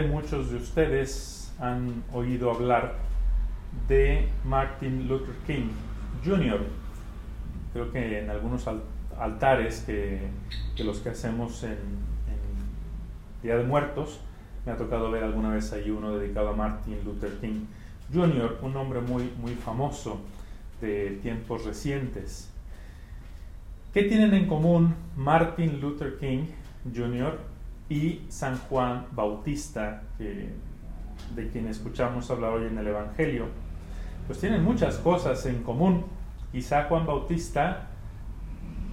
Muchos de ustedes han oído hablar de Martin Luther King Jr. Creo que en algunos altares que, los que hacemos en, Día de Muertos, me ha tocado ver alguna vez ahí uno dedicado a Martin Luther King Jr., un hombre muy, muy famoso de tiempos recientes. ¿Qué tienen en común Martin Luther King Jr. y San Juan Bautista, de quien escuchamos hablar hoy en el Evangelio? Pues tienen muchas cosas en común. Quizá Juan Bautista,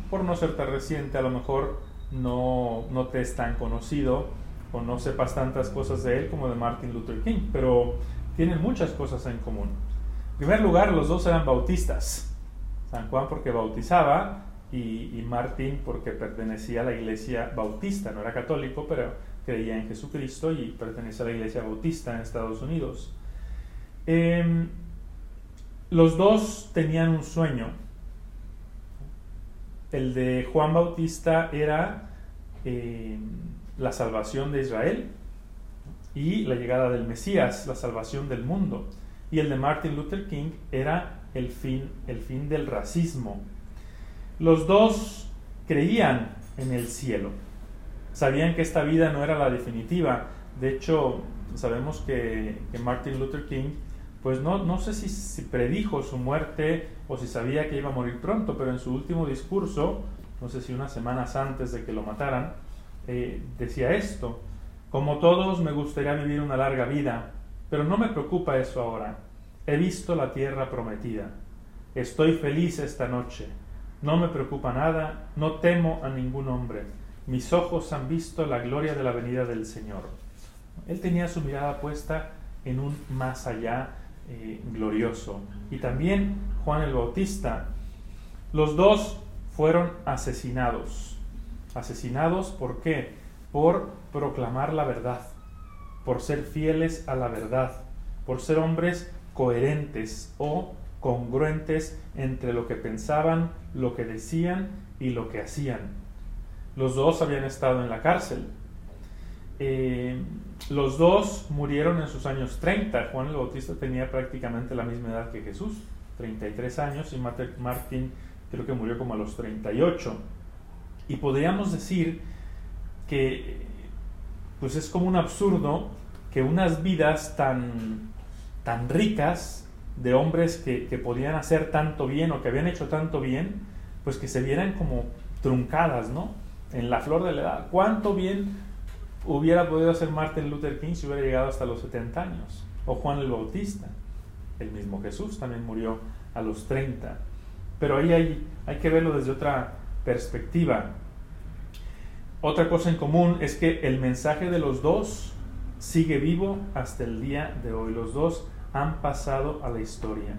por no ser tan reciente, a lo mejor no, no te es tan conocido o no sepas tantas cosas de él como de Martin Luther King, pero tienen muchas cosas en común. En primer lugar, los dos eran bautistas. San Juan porque bautizaba y, Martín porque pertenecía a la iglesia bautista, no era católico, pero creía en Jesucristo y pertenecía a la iglesia bautista en Estados Unidos. Em, los dos tenían un sueño. El de Juan Bautista era em, la salvación de Israel y la llegada del Mesías, la salvación del mundo. Y el de Martin Luther King era el fin, el fin del racismo, los dos creían en el cielo. Sabían que esta vida no era la definitiva. De hecho, sabemos que, Martin Luther King, pues no, no sé si, predijo su muerte o si sabía que iba a morir pronto, pero en su último discurso, no sé si unas semanas antes de que lo mataran, eh, decía esto, como todos me gustaría vivir una larga vida, pero no me preocupa eso ahora. He visto la tierra prometida. Estoy feliz esta noche no me preocupa nada, no temo a ningún hombre. Mis ojos han visto la gloria de la venida del Señor. Él tenía su mirada puesta en un más allá eh, glorioso. Y también Juan el Bautista. Los dos fueron asesinados. Asesinados ¿por qué? Por proclamar la verdad, por ser fieles a la verdad, por ser hombres coherentes o congruentes entre lo que pensaban, lo que decían y lo que hacían. Los dos habían estado en la cárcel. Eh, los dos murieron en sus años 30. Juan el Bautista tenía prácticamente la misma edad que Jesús, 33 años, y Martín creo que murió como a los 38. Y podríamos decir que pues es como un absurdo que unas vidas tan, tan ricas de hombres que, podían hacer tanto bien o que habían hecho tanto bien, pues que se vieran como truncadas, ¿no? En la flor de la edad. ¿Cuánto bien hubiera podido hacer Martin Luther King si hubiera llegado hasta los 70 años? O Juan el Bautista. El mismo Jesús también murió a los 30. Pero ahí hay, hay que verlo desde otra perspectiva. Otra cosa en común es que el mensaje de los dos sigue vivo hasta el día de hoy. Los dos han pasado a la historia.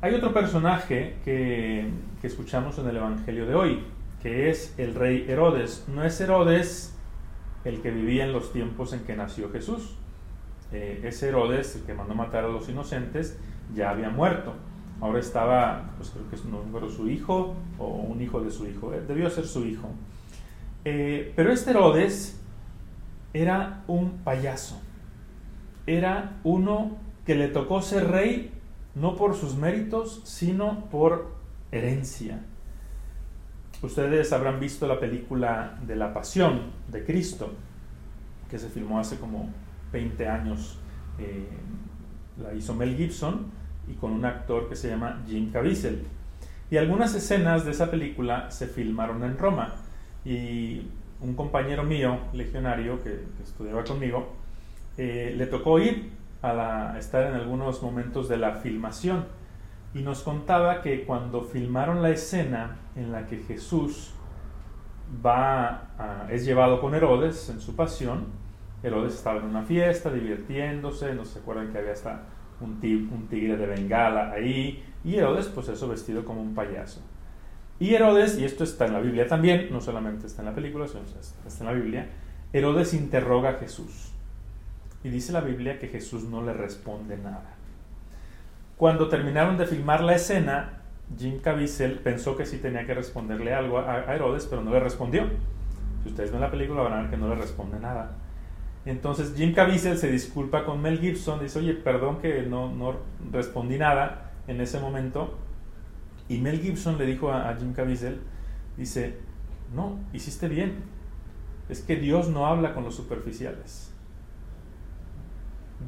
Hay otro personaje que, escuchamos en el Evangelio de hoy, que es el rey Herodes. No es Herodes el que vivía en los tiempos en que nació Jesús. Eh, ese Herodes, el que mandó matar a los inocentes, ya había muerto. Ahora estaba, pues creo que es no su hijo o un hijo de su hijo. Eh, debió ser su hijo. Eh, pero este Herodes era un payaso era uno que le tocó ser rey no por sus méritos, sino por herencia. Ustedes habrán visto la película de la Pasión de Cristo, que se filmó hace como 20 años. Eh, la hizo Mel Gibson y con un actor que se llama Jim Caviezel. Y algunas escenas de esa película se filmaron en Roma. Y un compañero mío, legionario, que estudiaba conmigo, eh, le tocó ir a, estar en algunos momentos de la filmación y nos contaba que cuando filmaron la escena en la que Jesús va es llevado con Herodes en su pasión, Herodes estaba en una fiesta divirtiéndose, no se acuerdan que había hasta un, un tigre de bengala ahí, y Herodes pues eso vestido como un payaso. Y Herodes, y esto está en la Biblia también, no solamente está en la película, sino está en la Biblia, Herodes interroga a Jesús. Y dice la Biblia que Jesús no le responde nada. Cuando terminaron de filmar la escena, Jim Caviezel pensó que sí tenía que responderle algo a Herodes, pero no le respondió. Si ustedes ven la película van a ver que no le responde nada. Entonces Jim Caviezel se disculpa con Mel Gibson, dice, oye, perdón que no, no respondí nada en ese momento. Y Mel Gibson le dijo a, a Jim Caviezel, dice, no, hiciste bien. Es que Dios no habla con los superficiales.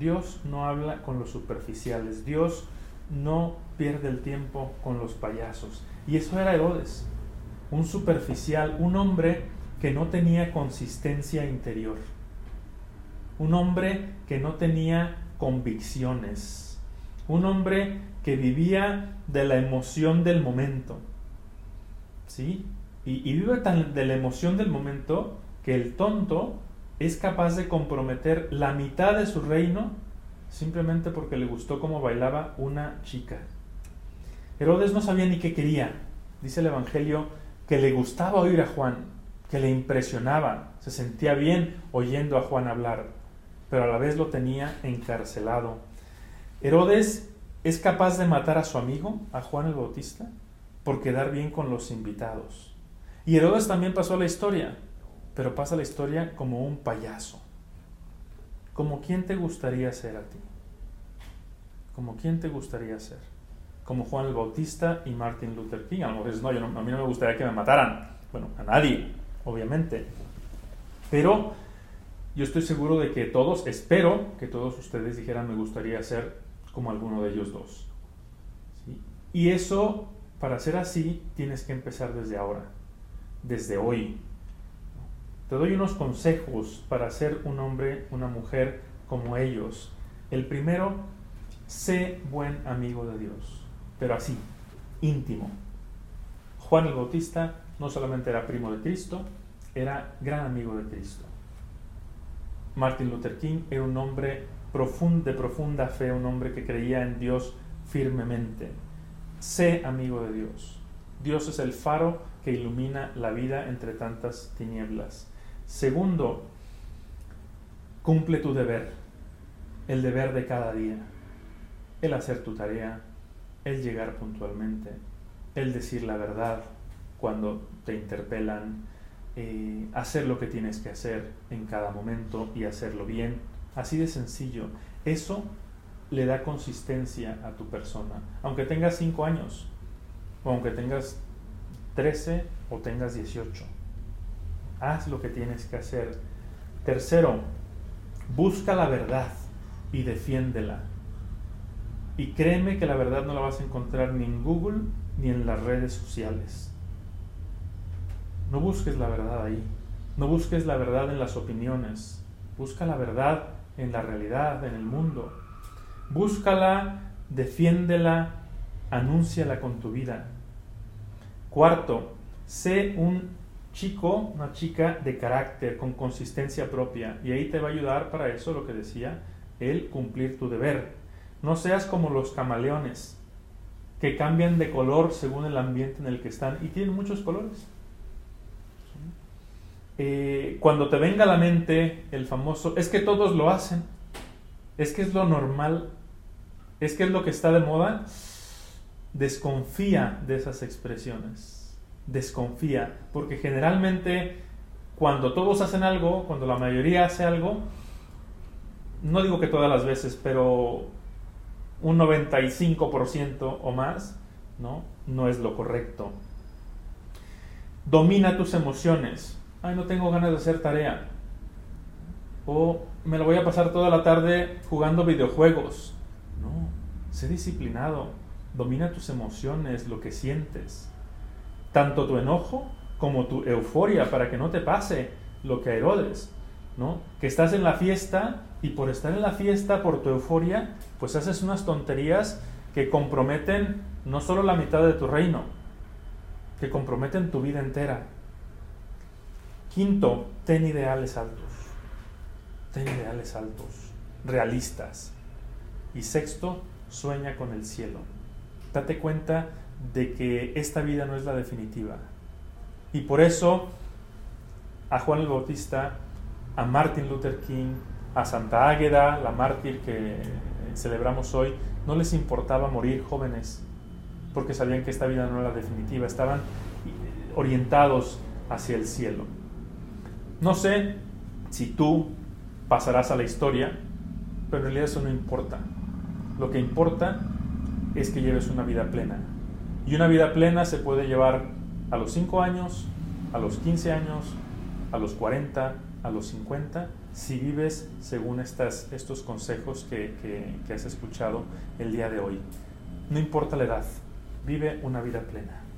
Dios no habla con los superficiales. Dios no pierde el tiempo con los payasos. Y eso era Herodes, un superficial, un hombre que no tenía consistencia interior, un hombre que no tenía convicciones, un hombre que vivía de la emoción del momento. ¿Sí? Y, vive tan de la emoción del momento que el tonto es capaz de comprometer la mitad de su reino simplemente porque le gustó cómo bailaba una chica. Herodes no sabía ni qué quería. Dice el Evangelio que le gustaba oír a Juan, que le impresionaba, se sentía bien oyendo a Juan hablar, pero a la vez lo tenía encarcelado. Herodes es capaz de matar a su amigo, a Juan el Bautista, por quedar bien con los invitados. Y Herodes también pasó la historia, pero pasa la historia como un payaso. ¿Como quién te gustaría ser a ti? ¿Como quién te gustaría ser? Como Juan el Bautista y Martin Luther King. A lo mejor no, a mí no me gustaría que me mataran. Bueno, a nadie, obviamente. Pero yo estoy seguro de que todos, espero que todos ustedes dijeran, me gustaría ser como alguno de ellos dos. Y eso, para ser así, tienes que empezar desde ahora, desde hoy, te doy unos consejos para ser un hombre, una mujer como ellos. El primero, sé buen amigo de Dios, pero así, íntimo. Juan el Bautista no solamente era primo de Cristo, era gran amigo de Cristo. Martin Luther King era un hombre de profunda fe, un hombre que creía en Dios firmemente. Sé amigo de Dios. Dios es el faro que ilumina la vida entre tantas tinieblas. Segundo, cumple tu deber, el deber de cada día, el hacer tu tarea, el llegar puntualmente, el decir la verdad cuando te interpelan, eh, hacer lo que tienes que hacer en cada momento y hacerlo bien. Así de sencillo. Eso le da consistencia a tu persona. Aunque tengas 5 años, o aunque tengas 13 o tengas 18 haz lo que tienes que hacer. Tercero, busca la verdad y defiéndela. Y créeme que la verdad no la vas a encontrar ni en Google ni en las redes sociales. No busques la verdad ahí. No busques la verdad en las opiniones. Busca la verdad en la realidad, en el mundo. Búscala, defiéndela, anúnciala con tu vida. Cuarto, sé un chico, una chica de carácter, con consistencia propia. Y ahí te va a ayudar para eso lo que decía, el cumplir tu deber. No seas como los camaleones, que cambian de color según el ambiente en el que están y tienen muchos colores. Eh, cuando te venga a la mente el famoso, es que todos lo hacen, es que es lo normal, es que es lo que está de moda, desconfía de esas expresiones desconfía, porque generalmente cuando todos hacen algo, cuando la mayoría hace algo, no digo que todas las veces, pero un 95% o más, ¿no? No es lo correcto. Domina tus emociones. Ay, no tengo ganas de hacer tarea. O me lo voy a pasar toda la tarde jugando videojuegos. No, sé disciplinado. Domina tus emociones, lo que sientes tanto tu enojo como tu euforia para que no te pase lo que a Herodes, ¿no? Que estás en la fiesta y por estar en la fiesta, por tu euforia, pues haces unas tonterías que comprometen no solo la mitad de tu reino, que comprometen tu vida entera. Quinto, ten ideales altos. Ten ideales altos, realistas. Y sexto, sueña con el cielo. Date cuenta de que esta vida no es la definitiva. Y por eso a Juan el Bautista, a Martin Luther King, a Santa Águeda, la mártir que celebramos hoy, no les importaba morir jóvenes, porque sabían que esta vida no era definitiva, estaban orientados hacia el cielo. No sé si tú pasarás a la historia, pero en realidad eso no importa. Lo que importa es que lleves una vida plena. Y una vida plena se puede llevar a los 5 años, a los 15 años, a los 40, a los 50, si vives según estas, estos consejos que, que has escuchado el día de hoy. No importa la edad, vive una vida plena.